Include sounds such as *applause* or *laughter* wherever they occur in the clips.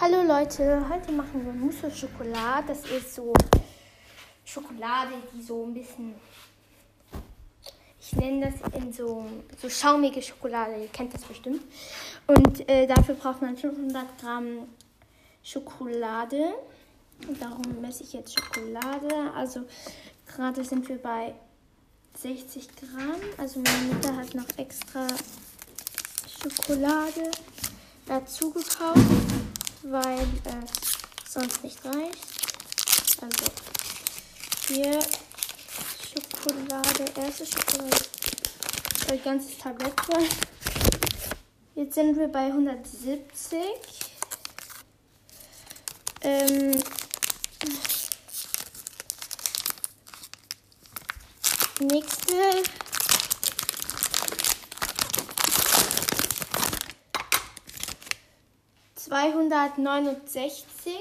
Hallo Leute, heute machen wir Mousse Schokolade. Das ist so Schokolade, die so ein bisschen, ich nenne das in so, so schaumige Schokolade. Ihr kennt das bestimmt. Und äh, dafür braucht man 500 Gramm Schokolade. Und darum messe ich jetzt Schokolade. Also gerade sind wir bei 60 Gramm. Also meine Mutter hat noch extra Schokolade dazu gekauft, weil es sonst nicht reicht. Also hier Schokolade, erste Schokolade, ein ganzes Tablett voll. Jetzt sind wir bei 170. Ähm, nächste. Zweihundertneunundsechzig.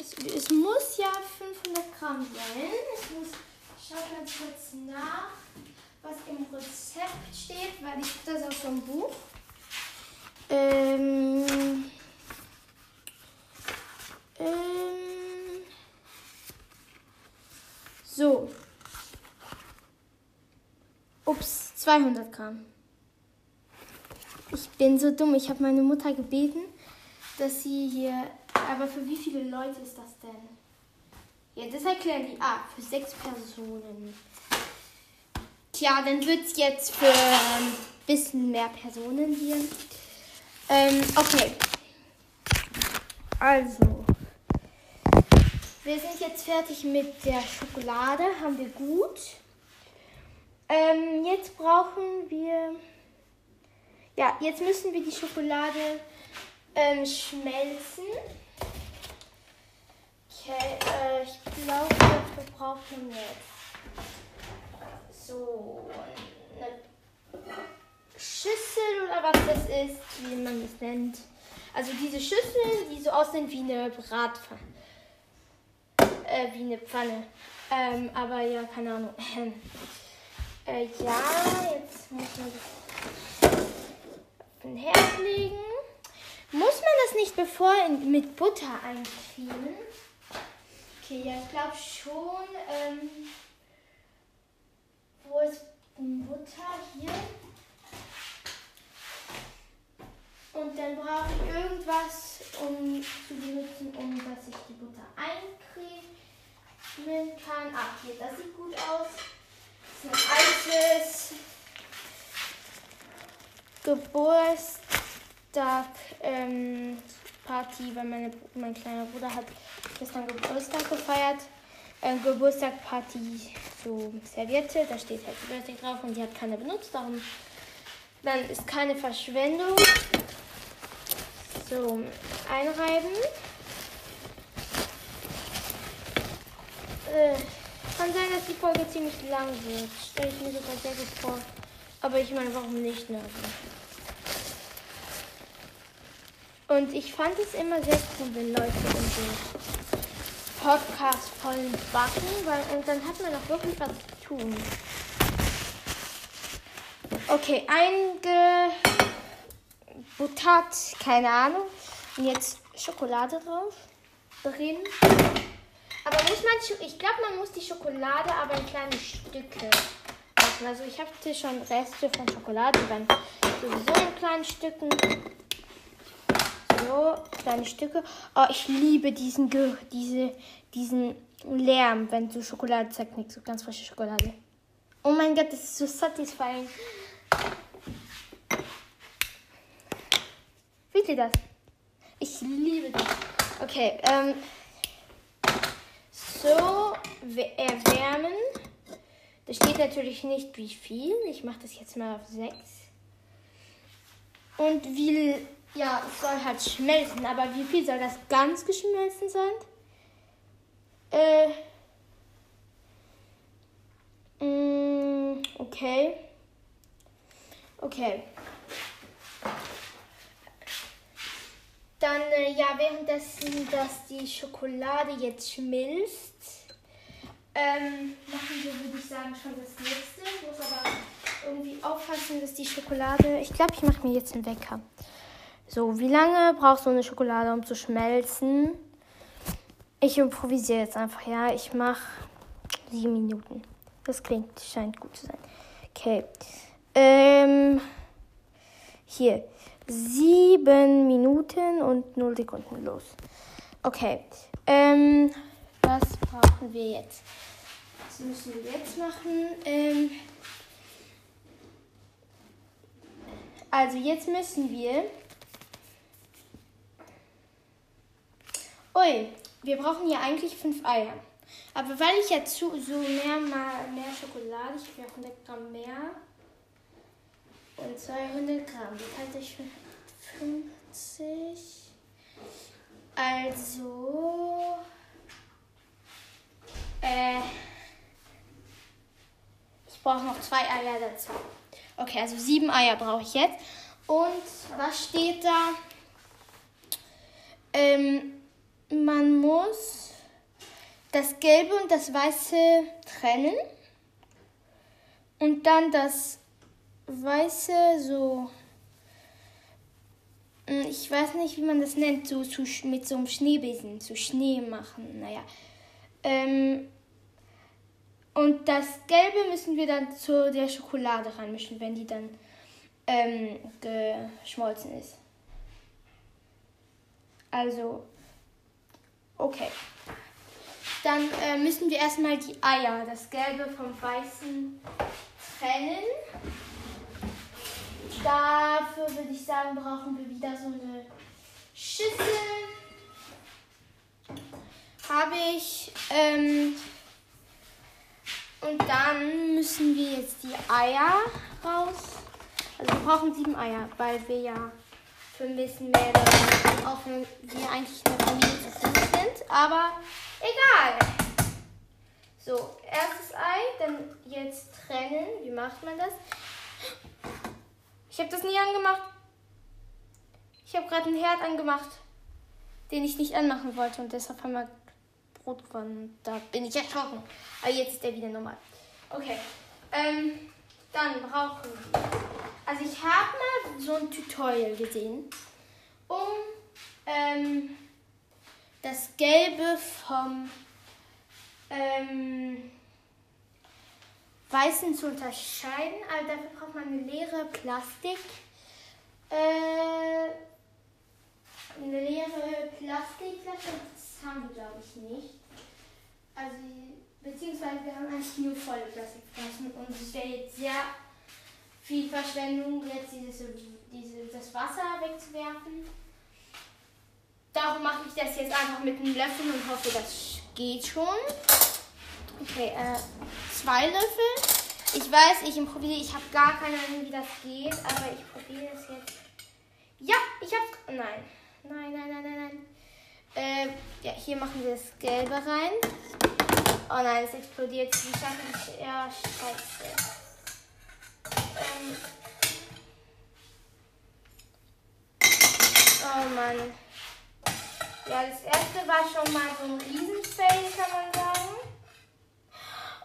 Es, es muss ja 500 Gramm sein. Ich muss schauen ganz kurz nach, was im Rezept steht, weil ich das aus dem Buch. Ähm, ähm, so. Ups, 200 Gramm. Ich bin so dumm. Ich habe meine Mutter gebeten, dass sie hier. Aber für wie viele Leute ist das denn? Ja, das erklären die. Ah, für sechs Personen. Tja, dann wird es jetzt für ein ähm, bisschen mehr Personen hier. Ähm, okay. Also. Wir sind jetzt fertig mit der Schokolade. Haben wir gut. Ähm, jetzt brauchen wir. Ja, jetzt müssen wir die Schokolade ähm, schmelzen. Okay, äh, ich glaube, wir brauchen jetzt so eine Schüssel oder was das ist, wie man das nennt. Also diese Schüsseln, die so aussehen wie eine Bratpfanne. Äh, wie eine Pfanne. Ähm, aber ja, keine Ahnung. *laughs* Äh, ja, jetzt muss man das den Herd legen. Muss man das nicht bevor in, mit Butter eincremen? Okay, ja, ich glaube schon. Ähm, wo ist Butter? Hier. Und dann brauche ich irgendwas, um zu benutzen, um dass ich die Butter eincremen kann. Ah, hier, das sieht gut aus ein altes Geburtstag ähm, Party, weil meine, mein kleiner Bruder hat gestern Geburtstag gefeiert. Ähm, Geburtstag-Party, so Serviette, da steht halt Birthday drauf und die hat keine benutzt, darum dann ist keine Verschwendung. So, einreiben. Äh, kann sein, dass die Folge ziemlich lang wird. Stelle ich mir sogar sehr gut vor. Aber ich meine, warum nicht, ne? Und ich fand es immer sehr cool, wenn Leute in so Podcast vollen backen, weil und dann hat man auch wirklich was zu tun. Okay, eingebuttert, keine Ahnung. Und jetzt Schokolade drauf. Drin. Aber muss man, ich glaube, man muss die Schokolade aber in kleine Stücke machen. Also ich habe hier schon Reste von Schokolade, waren sowieso in kleinen Stücken. So, kleine Stücke. Oh, ich liebe diesen, diese, diesen Lärm, wenn du Schokolade zerknickst, so ganz frische Schokolade. Oh mein Gott, das ist so satisfying. Fühlt ihr das? Ich liebe das. Okay, ähm, so erwärmen. Da steht natürlich nicht wie viel. Ich mache das jetzt mal auf 6. Und wie, ja, es soll halt schmelzen. Aber wie viel soll das ganz geschmelzen sein? Äh. Mh, mm, okay. Okay. Dann, äh, ja, währenddessen, dass die Schokolade jetzt schmilzt, ähm, machen wir, würde ich sagen, schon das nächste. Ich muss aber irgendwie aufpassen, dass die Schokolade. Ich glaube, ich mache mir jetzt einen Wecker. So, wie lange braucht so eine Schokolade, um zu schmelzen? Ich improvisiere jetzt einfach, ja. Ich mache sieben Minuten. Das klingt, scheint gut zu sein. Okay. Ähm, hier. Sieben Minuten und null Sekunden los. Okay. Ähm, was brauchen wir jetzt? Was müssen wir jetzt machen? Ähm, also jetzt müssen wir. Ui, wir brauchen hier eigentlich fünf Eier. Aber weil ich jetzt zu, so mehr, mal mehr Schokolade, ich will 100 Gramm mehr und 200 Gramm, das halte ich für 50. Also, äh, ich brauche noch zwei Eier dazu. Okay, also sieben Eier brauche ich jetzt. Und was steht da? Ähm, man muss das Gelbe und das Weiße trennen. Und dann das Weiße so. Hm, ich weiß nicht, wie man das nennt, so zu, mit so einem Schneebesen, zu Schnee machen. Naja. Ähm, und das Gelbe müssen wir dann zu der Schokolade reinmischen, wenn die dann ähm, geschmolzen ist. Also, okay. Dann äh, müssen wir erstmal die Eier, das Gelbe vom Weißen, trennen. Dafür würde ich sagen, brauchen wir wieder so eine Schüssel. Habe ich. Ähm, und dann müssen wir jetzt die Eier raus. Also wir brauchen sieben Eier, weil wir ja vermissen werden, auch wenn wir eigentlich eine Familie fünf sind. Aber egal. So, erstes Ei, dann jetzt trennen. Wie macht man das? Ich habe das nie angemacht. Ich habe gerade einen Herd angemacht, den ich nicht anmachen wollte und deshalb haben wir Brot geworden. Da bin ich erschrocken. Aber jetzt ist der wieder normal. Okay. Ähm, dann brauchen wir. Also ich habe mal so ein Tutorial gesehen, um ähm, das Gelbe vom ähm, Weißen zu unterscheiden. Also dafür braucht man eine leere Plastik. Äh, eine leere Plastikflasche. Das haben wir, glaube ich, nicht. Also, beziehungsweise wir haben eigentlich nur volle Plastikflaschen und es wäre jetzt sehr viel Verschwendung, jetzt dieses, diese, das Wasser wegzuwerfen. Darum mache ich das jetzt einfach mit einem Löffel und hoffe, das geht schon. Okay, äh, zwei Löffel. Ich weiß, ich improvisiere, ich habe gar keine Ahnung, wie das geht, aber ich probiere es jetzt. Ja, ich hab's. Nein. Nein, nein, nein, nein, nein. Äh, ja, hier machen wir das Gelbe rein. Oh nein, es explodiert. Wie schaffe ich? Ja, scheiße. Ähm. Oh Mann. Ja, das erste war schon mal so ein Riesenfail, kann man sagen.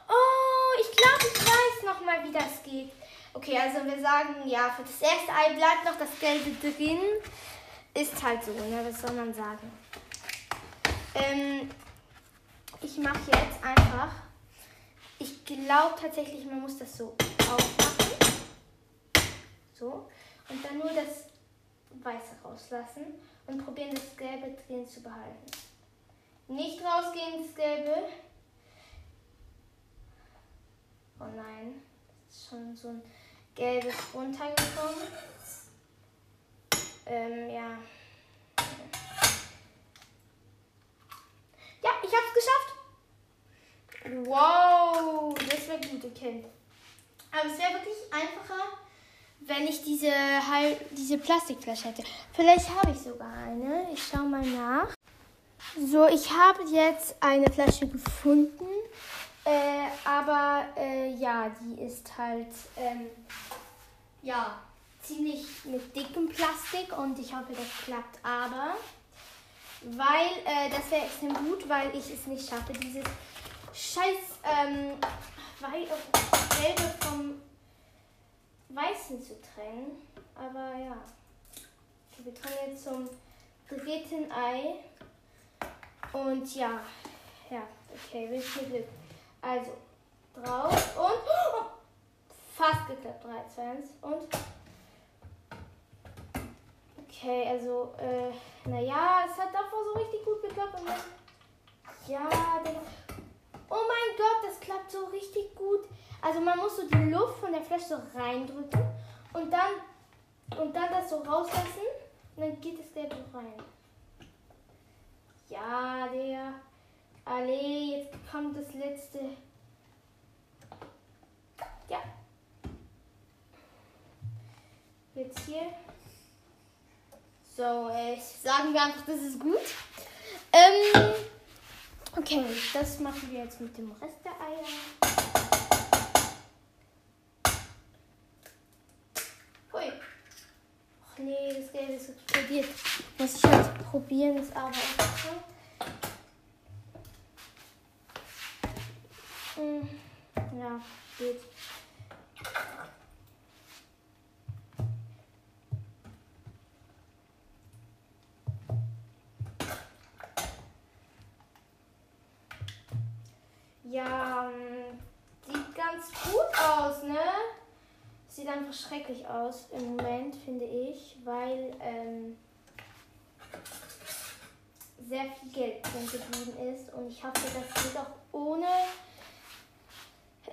Oh, ich glaube, ich weiß noch mal, wie das geht. Okay, also wir sagen, ja, für das erste Ei bleibt noch das Gelbe drin. Ist halt so, ne? Was soll man sagen? Ähm, ich mache jetzt einfach. Ich glaube tatsächlich, man muss das so aufmachen. So. Und dann nur das Weiße rauslassen und probieren, das Gelbe drin zu behalten. Nicht rausgehen, das Gelbe. Oh nein, ist schon so ein gelbes runtergekommen. Ähm, ja. Ja, ich hab's geschafft. Wow, das wäre gut, okay. Aber es wäre wirklich einfacher, wenn ich diese, diese Plastikflasche hätte. Vielleicht habe ich sogar eine. Ich schau mal nach. So, ich habe jetzt eine Flasche gefunden. Äh, aber äh, ja, die ist halt ähm, ja ziemlich mit dickem Plastik und ich hoffe, das klappt. Aber weil äh, das wäre extrem gut, weil ich es nicht schaffe, dieses scheiß ähm, weil, Gelbe vom Weißen zu trennen. Aber ja, wir kommen jetzt zum dritten Ei. Und ja, ja, okay, wünsche mir Glück. Also, drauf und oh, fast geklappt. 3, 2, 1 und. Okay, also, äh, naja, es hat davor so richtig gut geklappt und dann. Ja, Oh mein Gott, das klappt so richtig gut. Also man muss so die Luft von der Flasche so reindrücken und dann und dann das so rauslassen und dann geht das Gelb rein. Ja, der. Alle, jetzt kommt das letzte. Ja. Jetzt hier. So, äh, sagen wir einfach, das ist gut. Ähm, okay, das machen wir jetzt mit dem Rest der Eier. Hui. Ach nee, das Gelb ist explodiert. Muss ich halt probieren, das aber auch. Hm, Ja, geht. Einfach schrecklich aus im Moment, finde ich, weil ähm, sehr viel Geld drin geblieben ist. Und ich hoffe, das geht auch ohne,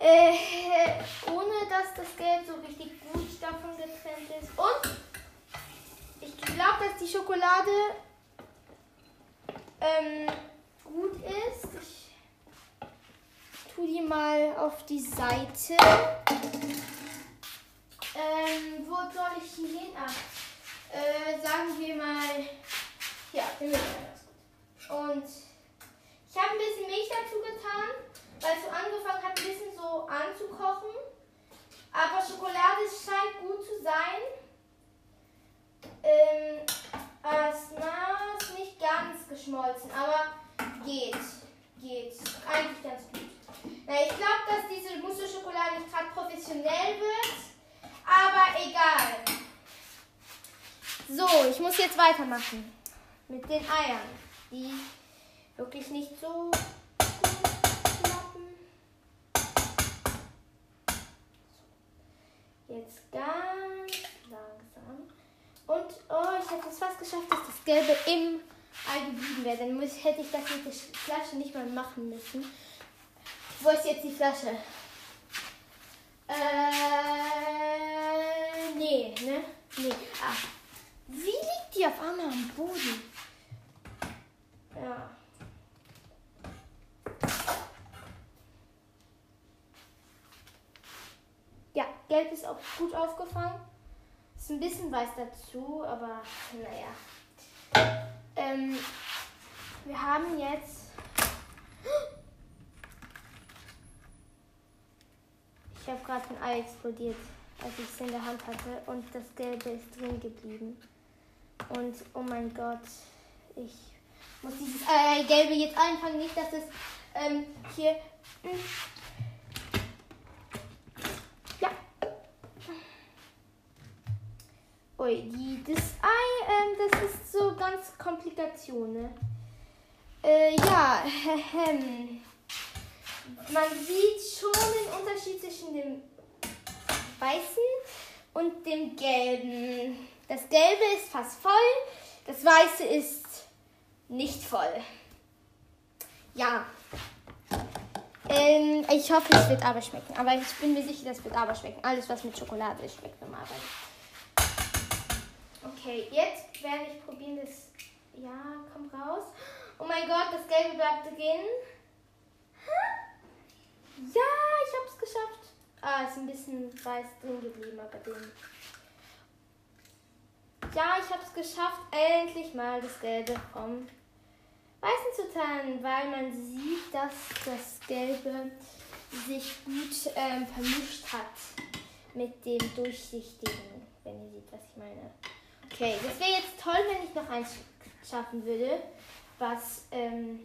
äh, *laughs* ohne dass das Geld so richtig gut davon getrennt ist. Und ich glaube, dass die Schokolade ähm, gut ist. Ich tue die mal auf die Seite. Ähm, wo soll ich die hin? Ah, äh, sagen wir mal, ja, wir müssen ganz gut. Und ich habe ein bisschen Milch dazu getan, weil es so angefangen hat, ein bisschen so anzukochen. Aber Schokolade scheint gut zu sein. Ähm, erstmal ist nicht ganz geschmolzen, aber geht. Geht. Eigentlich ganz gut. Na, ich glaube, dass diese Mousse-Schokolade nicht gerade professionell wird. Aber egal. So, ich muss jetzt weitermachen. Mit den Eiern, die wirklich nicht so gut klappen. Jetzt ganz langsam. Und, oh, ich hätte es fast geschafft, dass das Gelbe im Ei geblieben wäre. Dann muss, hätte ich das mit der Flasche nicht mal machen müssen. Wo ist jetzt die Flasche? Äh, nee, ne? Nee. Ah. Wie liegt die auf einmal am Boden? Ja. Ja, gelb ist auch gut aufgefangen. Ist ein bisschen weiß dazu, aber naja. Ähm, wir haben jetzt. Ich habe gerade ein Ei explodiert, als ich es in der Hand hatte und das Gelbe ist drin geblieben. Und oh mein Gott, ich muss dieses äh, Gelbe jetzt einfangen, nicht, dass es ähm, hier. Mh. Ja. Ui, die, das Ei, ähm, das ist so ganz Komplikation, ne? Äh, ja, *laughs* ähm, man sieht schon den Unterschied zwischen dem Weißen und dem Gelben. Das Gelbe ist fast voll, das Weiße ist nicht voll. Ja. Ähm, ich hoffe, es wird aber schmecken. Aber ich bin mir sicher, das wird aber schmecken. Alles, was mit Schokolade ist, schmeckt normalerweise. Okay, jetzt werde ich probieren, das. Ja, komm raus. Oh mein Gott, das Gelbe bleibt drin. Ja, ich hab's geschafft. Ah, ist ein bisschen weiß drin geblieben, aber den. Ja, ich hab's geschafft, endlich mal das Gelbe vom Weißen zu trennen, weil man sieht, dass das Gelbe sich gut ähm, vermischt hat mit dem Durchsichtigen, wenn ihr seht, was ich meine. Okay, das wäre jetzt toll, wenn ich noch eins schaffen würde, was, ähm,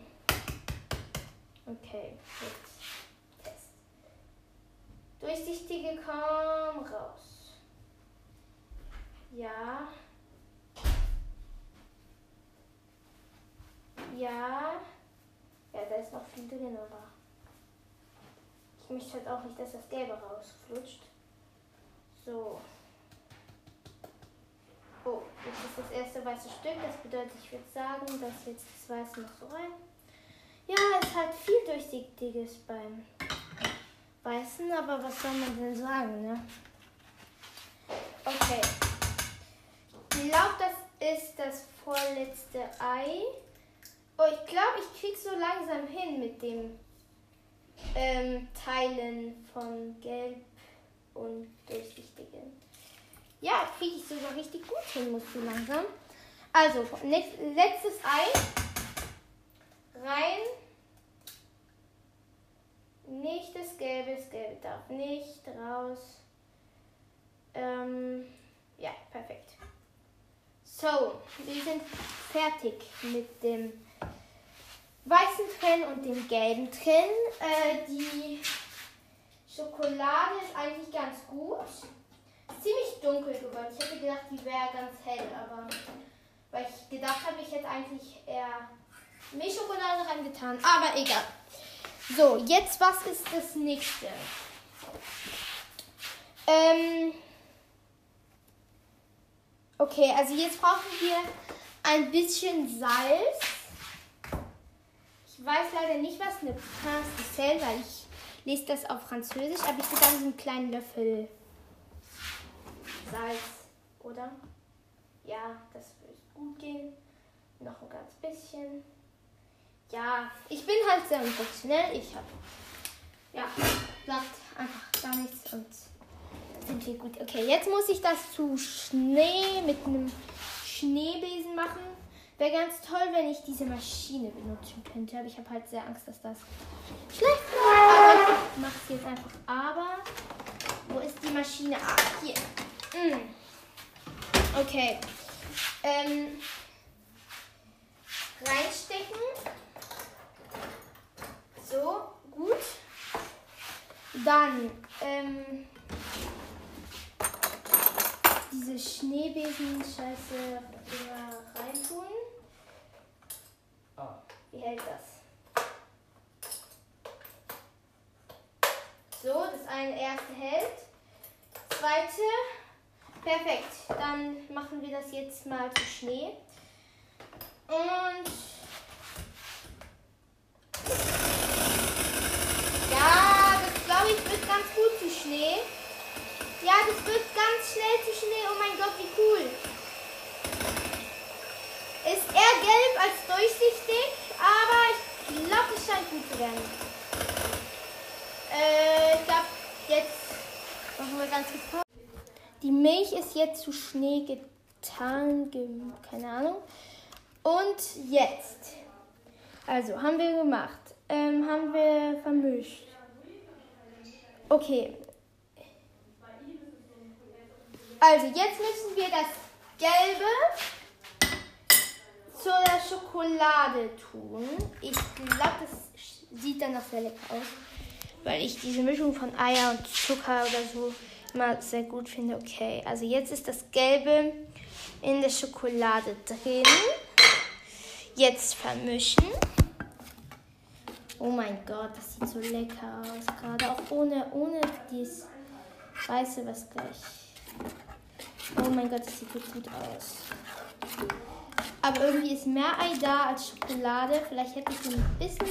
okay, jetzt Test. Durchsichtige, komm raus. Ja. Ja. Ja, da ist noch viel drin, aber ich möchte halt auch nicht, dass das Gelbe rausflutscht. So. Oh, jetzt ist das erste weiße Stück. Das bedeutet, ich würde sagen, dass jetzt das Weiße noch so rein. Ja, es halt viel Durchsichtiges beim Weißen, aber was soll man denn sagen, ne? Okay. Ich glaube, das ist das vorletzte Ei. Oh, ich glaube, ich krieg so langsam hin mit dem ähm, Teilen von Gelb und Durchsichtigen. Ja, kriege ich sogar richtig gut hin, muss so langsam. Also, letztes Ei. Rein. Nicht das Gelbe, das Gelbe darf nicht raus. Ähm, ja, perfekt. So, wir sind fertig mit dem weißen Trenn und dem gelben Trenn. Äh, die Schokolade ist eigentlich ganz gut. Ziemlich dunkel geworden. Ich hätte gedacht, die wäre ganz hell, aber weil ich gedacht habe, ich hätte eigentlich eher Milchschokolade reingetan. Aber egal. So, jetzt was ist das nächste? Ähm, okay, also jetzt brauchen wir ein bisschen Salz. Ich weiß leider nicht, was eine Pastel, weil ich lese das auf Französisch, aber ich würde dann so einen kleinen Löffel Salz, oder? Ja, das wird gut gehen. Noch ein ganz bisschen. Ja, ich bin halt sehr unprofessionell. Ich habe, ja, sagt einfach gar nichts und sind wir gut. Okay, jetzt muss ich das zu Schnee mit einem Schneebesen machen. Wäre ganz toll, wenn ich diese Maschine benutzen könnte. Aber ich habe halt sehr Angst, dass das schlecht wird. Aber ich mache es jetzt einfach. Aber wo ist die Maschine? Ah, hier. Mm. Okay. Ähm, reinstecken. So, gut. Dann ähm, diese Schneebesen-Scheiße reintun. Ah. Wie hält das? So, das eine erste hält. Zweite. Perfekt. Dann machen wir das jetzt mal zu Schnee. Und ja, das glaube ich wird ganz gut zu Schnee. Ja, das wird ganz schnell zu Schnee. Oh mein Gott, wie cool. Ist eher gelb als durchsichtig, aber ich glaube, es scheint gut zu werden. Äh, ich glaube, jetzt machen wir ganz kurz. Die Milch ist jetzt zu Schnee getan, ge keine Ahnung. Und jetzt, also haben wir gemacht, ähm, haben wir vermischt. Okay. Also jetzt müssen wir das Gelbe zu der Schokolade tun. Ich glaube, das sieht dann noch sehr lecker aus, weil ich diese Mischung von Eier und Zucker oder so immer sehr gut finde. Okay, also jetzt ist das Gelbe in der Schokolade drin. Jetzt vermischen. Oh mein Gott, das sieht so lecker aus. Gerade auch ohne, ohne dieses Weiße, was gleich. Oh mein Gott, das sieht so gut aus. Aber irgendwie ist mehr Ei da als Schokolade. Vielleicht hätte ich ein bisschen.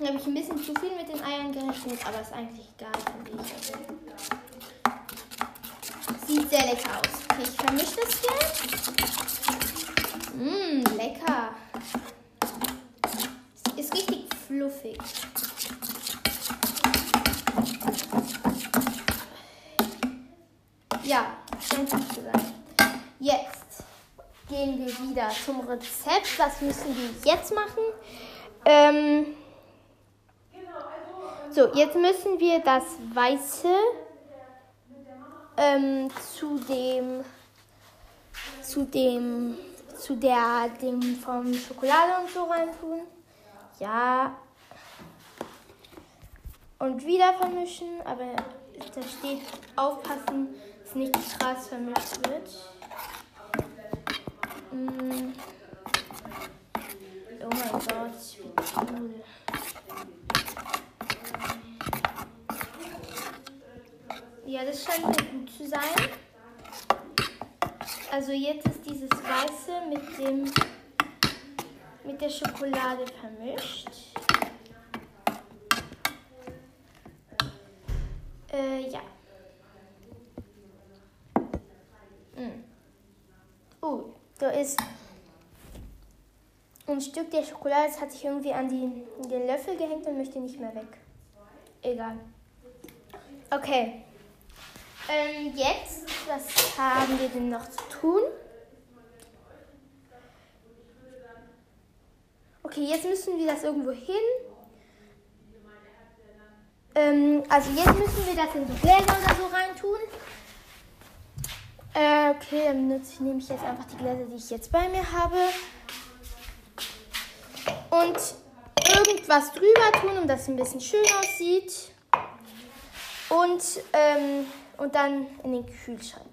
habe ich ein bisschen zu viel mit den Eiern gerechnet, aber ist eigentlich egal, finde ich. Sieht sehr lecker aus. Okay, ich vermische das hier. Mmm, lecker. Ist richtig fluffig. Ja, scheint gut zu sein. Jetzt gehen wir wieder zum Rezept. Was müssen wir jetzt machen? Ähm, so, jetzt müssen wir das Weiße ähm, zu dem zu dem zu der dem vom Schokolade und so reintun. Ja. Und wieder vermischen, aber da steht aufpassen, dass nicht krass vermischt wird. Hm. Oh mein Gott, ich wie cool. Ja, das scheint mir gut zu sein. Also jetzt ist dieses Weiße mit dem mit der Schokolade vermischt. Äh, ja. Ist ein Stück der Schokolade, das hat sich irgendwie an die, den Löffel gehängt und möchte nicht mehr weg. Egal. Okay. Ähm, jetzt, was haben wir denn noch zu tun? Okay, jetzt müssen wir das irgendwo hin. Ähm, also jetzt müssen wir das in so Gläser oder so reintun. Äh, okay, dann nehme ich jetzt einfach die Gläser, die ich jetzt bei mir habe. Und irgendwas drüber tun, um dass es ein bisschen schön aussieht. Und, ähm, und dann in den Kühlschrank.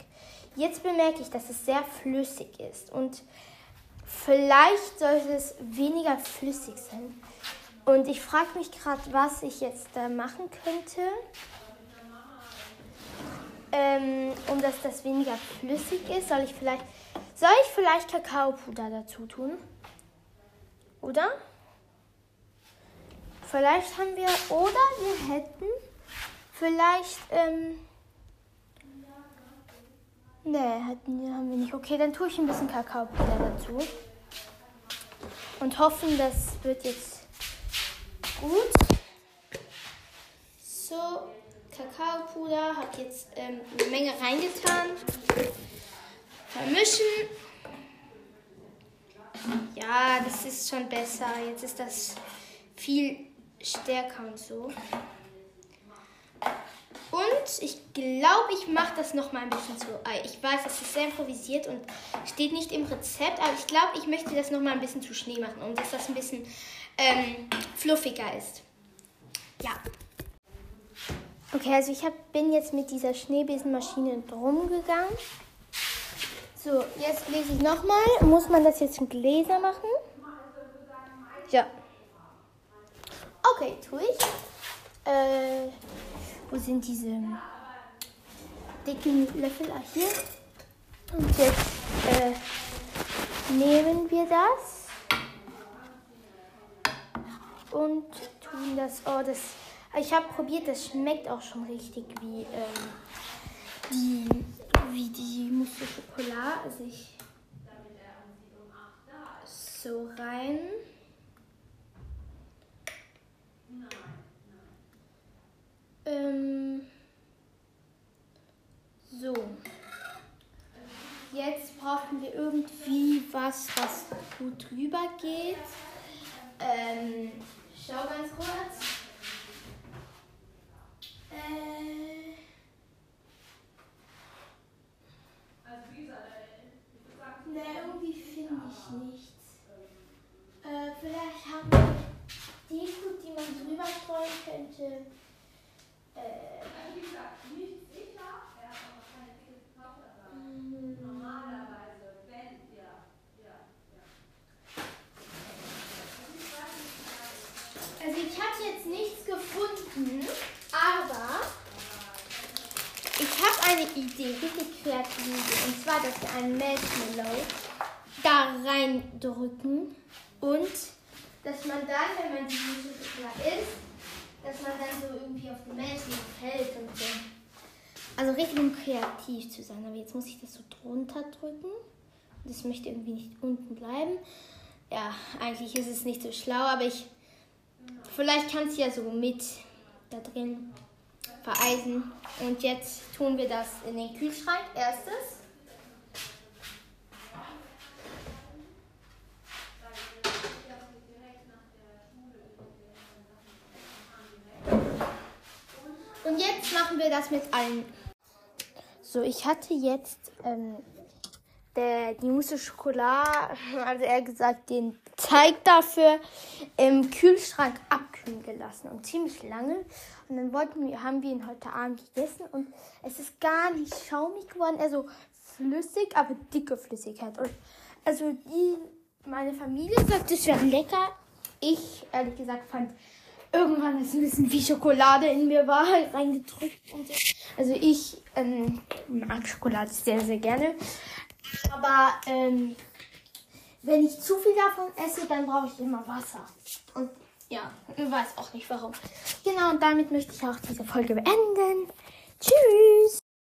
Jetzt bemerke ich, dass es sehr flüssig ist. Und vielleicht sollte es weniger flüssig sein. Und ich frage mich gerade, was ich jetzt da machen könnte, ähm, um dass das weniger flüssig ist. Soll ich vielleicht, soll ich vielleicht Kakaopuder dazu tun? Oder? Vielleicht haben wir, oder wir hätten vielleicht, ähm, ne, hätten, haben wir nicht. Okay, dann tue ich ein bisschen Kakaopuder dazu. Und hoffen, das wird jetzt gut. So, Kakaopuder hat jetzt ähm, eine Menge reingetan. Vermischen. Ja, das ist schon besser. Jetzt ist das viel stärker und so. Und ich glaube, ich mache das noch mal ein bisschen zu. Ich weiß, das ist sehr improvisiert und steht nicht im Rezept, aber ich glaube, ich möchte das noch mal ein bisschen zu Schnee machen und dass das ein bisschen ähm, fluffiger ist. Ja. Okay, also ich hab, bin jetzt mit dieser Schneebesenmaschine drum gegangen. So, jetzt lese ich nochmal. Muss man das jetzt in Gläser machen? Ja. Okay, tue ich. Äh, wo sind diese dicken Löffel? Ah, hier. Und jetzt äh, nehmen wir das und tun das. Oh, das. Ich habe probiert, das schmeckt auch schon richtig wie ähm, die wie die Mousse Schokolade. Also ich so rein. Ähm, so. Jetzt brauchen wir irgendwie was, was gut drüber geht. Ähm, schau ganz kurz. Äh, ne, irgendwie finde ich nichts. Äh, vielleicht haben wir die Deko, die man drüber streuen könnte. Äh, Wie gesagt, nicht sicher. Er hat aber keine dicke Knochen. Normalerweise, wenn, ja. ja, ja. Also ich habe jetzt nichts gefunden, aber ich habe eine Idee, richtig kreative Idee. Und zwar, dass wir einen Marshmallow da reindrücken und dass man dann, wenn man die Schokolade isst, dass man dann so irgendwie auf den Marshmallow fällt und so. Also richtig um kreativ zu sein. Aber jetzt muss ich das so drunter drücken. Das möchte irgendwie nicht unten bleiben. Ja, eigentlich ist es nicht so schlau, aber ich Vielleicht kannst du ja so mit da drin vereisen. Und jetzt tun wir das in den Kühlschrank. Erstes. Und jetzt machen wir das mit allen. So, ich hatte jetzt ähm, der, die Mousse Schokolade, also *laughs* eher gesagt den Teig dafür im Kühlschrank stehen gelassen und ziemlich lange. Und dann wollten wir, haben wir ihn heute Abend gegessen und es ist gar nicht schaumig geworden, also flüssig, aber dicke Flüssigkeit. Und also die, meine Familie sagt, es wäre lecker. Ich, ehrlich gesagt, fand irgendwann ist ein bisschen wie Schokolade in mir war, *laughs* halt reingedrückt und so. Also ich ähm, mag Schokolade sehr, sehr gerne. Aber ähm, wenn ich zu viel davon esse, dann brauche ich immer Wasser. Und ja, ich weiß auch nicht warum. Genau, und damit möchte ich auch diese Folge beenden. Tschüss!